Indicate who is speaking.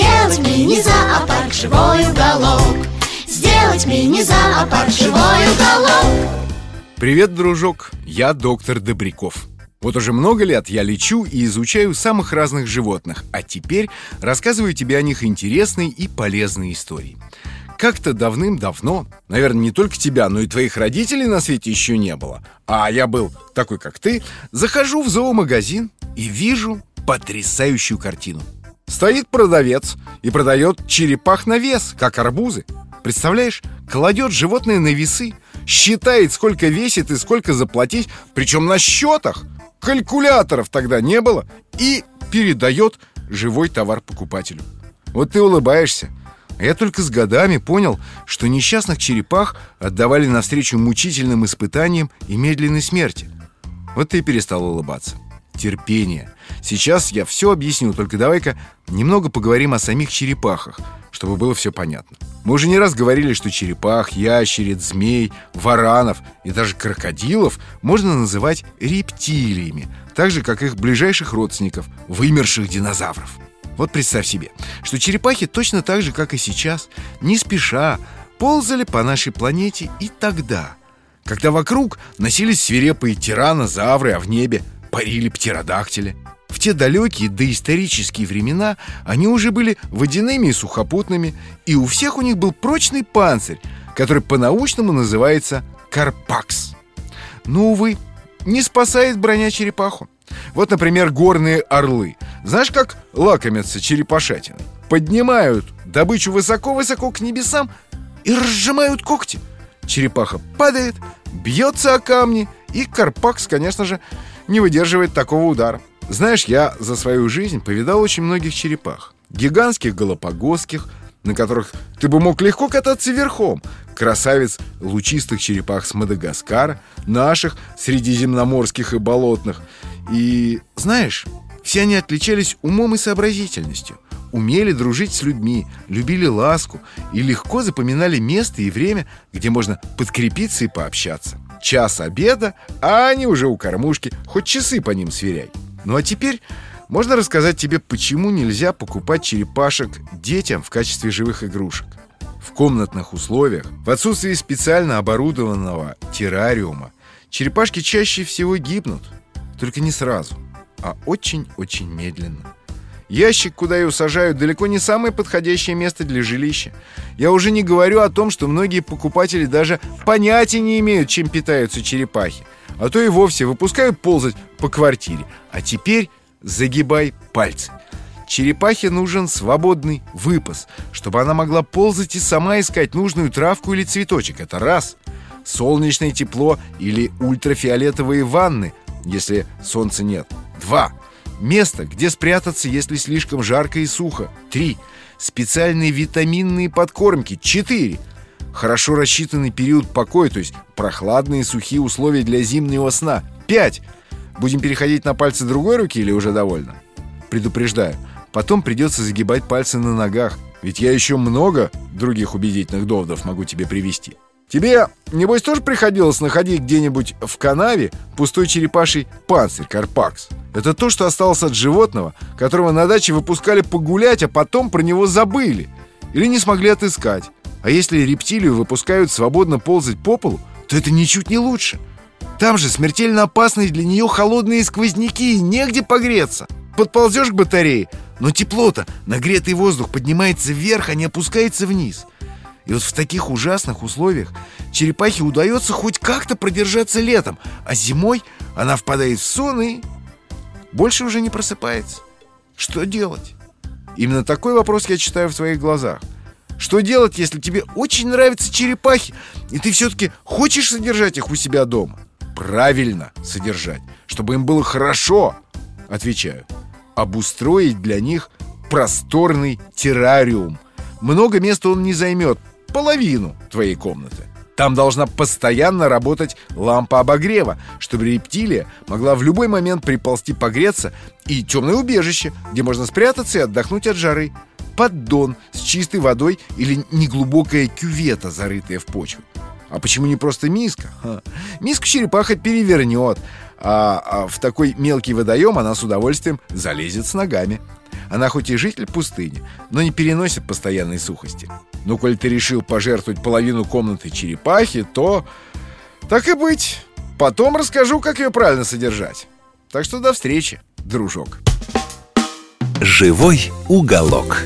Speaker 1: Сделать мини-зоопарк живой уголок. Сделать мини-зоопарк живой уголок.
Speaker 2: Привет, дружок, я доктор Добряков. Вот уже много лет я лечу и изучаю самых разных животных А теперь рассказываю тебе о них интересные и полезные истории. Как-то давным-давно, наверное, не только тебя, но и твоих родителей на свете еще не было А я был такой, как ты Захожу в зоомагазин и вижу потрясающую картину Стоит продавец и продает черепах на вес, как арбузы Представляешь, кладет животное на весы Считает, сколько весит и сколько заплатить Причем на счетах Калькуляторов тогда не было И передает живой товар покупателю Вот ты улыбаешься а я только с годами понял, что несчастных черепах отдавали навстречу мучительным испытаниям и медленной смерти. Вот ты и перестал улыбаться. Терпение. Сейчас я все объясню, только давай-ка немного поговорим о самих черепахах, чтобы было все понятно. Мы уже не раз говорили, что черепах, ящериц, змей, варанов и даже крокодилов можно называть рептилиями, так же, как их ближайших родственников, вымерших динозавров. Вот представь себе, что черепахи точно так же, как и сейчас, не спеша ползали по нашей планете и тогда, когда вокруг носились свирепые тиранозавры, а в небе парили птеродактили. В те далекие доисторические времена они уже были водяными и сухопутными, и у всех у них был прочный панцирь, который по-научному называется карпакс. Но, увы, не спасает броня черепаху. Вот, например, горные орлы. Знаешь, как лакомятся черепашатиной? Поднимают добычу высоко-высоко к небесам и разжимают когти. Черепаха падает, бьется о камни, и Карпакс, конечно же, не выдерживает такого удара. Знаешь, я за свою жизнь повидал очень многих черепах. Гигантских галапагосских, на которых ты бы мог легко кататься верхом. Красавец лучистых черепах с Мадагаскара, наших средиземноморских и болотных. И знаешь, все они отличались умом и сообразительностью. Умели дружить с людьми, любили ласку и легко запоминали место и время, где можно подкрепиться и пообщаться. Час обеда, а они уже у кормушки, хоть часы по ним сверяй. Ну а теперь можно рассказать тебе, почему нельзя покупать черепашек детям в качестве живых игрушек. В комнатных условиях, в отсутствии специально оборудованного террариума, черепашки чаще всего гибнут. Только не сразу, а очень-очень медленно. Ящик, куда ее сажают, далеко не самое подходящее место для жилища. Я уже не говорю о том, что многие покупатели даже понятия не имеют, чем питаются черепахи. А то и вовсе выпускают ползать по квартире. А теперь загибай пальцы. Черепахе нужен свободный выпас, чтобы она могла ползать и сама искать нужную травку или цветочек. Это раз. Солнечное тепло или ультрафиолетовые ванны, если солнца нет. Два. Место, где спрятаться, если слишком жарко и сухо. Три. Специальные витаминные подкормки. Четыре. Хорошо рассчитанный период покоя, то есть прохладные сухие условия для зимнего сна. Пять. Будем переходить на пальцы другой руки или уже довольно? Предупреждаю, потом придется загибать пальцы на ногах, ведь я еще много других убедительных доводов могу тебе привести. Тебе, небось, тоже приходилось находить где-нибудь в канаве пустой черепаший панцирь Карпакс? Это то, что осталось от животного, которого на даче выпускали погулять, а потом про него забыли или не смогли отыскать. А если рептилию выпускают свободно ползать по полу, то это ничуть не лучше. Там же смертельно опасные для нее холодные сквозняки и негде погреться. Подползешь к батарее, но тепло-то, нагретый воздух поднимается вверх, а не опускается вниз. И вот в таких ужасных условиях черепахе удается хоть как-то продержаться летом, а зимой она впадает в сон и больше уже не просыпается. Что делать? Именно такой вопрос я читаю в твоих глазах. Что делать, если тебе очень нравятся черепахи, и ты все-таки хочешь содержать их у себя дома? Правильно содержать, чтобы им было хорошо. Отвечаю, обустроить для них просторный террариум – много места он не займет, половину твоей комнаты. Там должна постоянно работать лампа обогрева, чтобы рептилия могла в любой момент приползти погреться, и темное убежище, где можно спрятаться и отдохнуть от жары. Поддон с чистой водой или неглубокая кювета, зарытая в почву. А почему не просто миска? Ха. Миску черепаха перевернет, а, а в такой мелкий водоем она с удовольствием залезет с ногами. Она хоть и житель пустыни, но не переносит постоянной сухости. Но коль ты решил пожертвовать половину комнаты черепахи, то... Так и быть. Потом расскажу, как ее правильно содержать. Так что до встречи, дружок.
Speaker 3: Живой уголок.